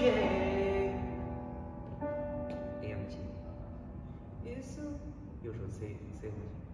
É Em Isso. E o José, José Roger.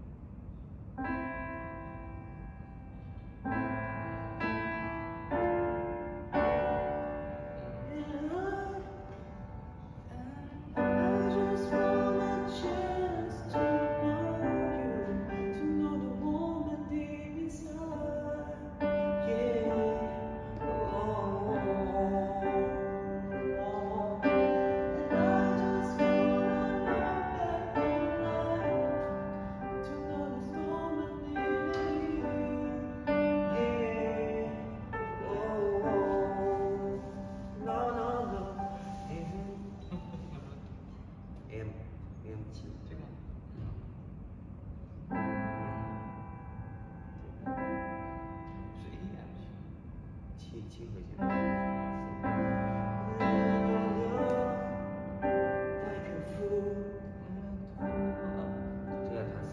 AM 七，对吗？嗯，随便 AM 七七回去吗？这个弹。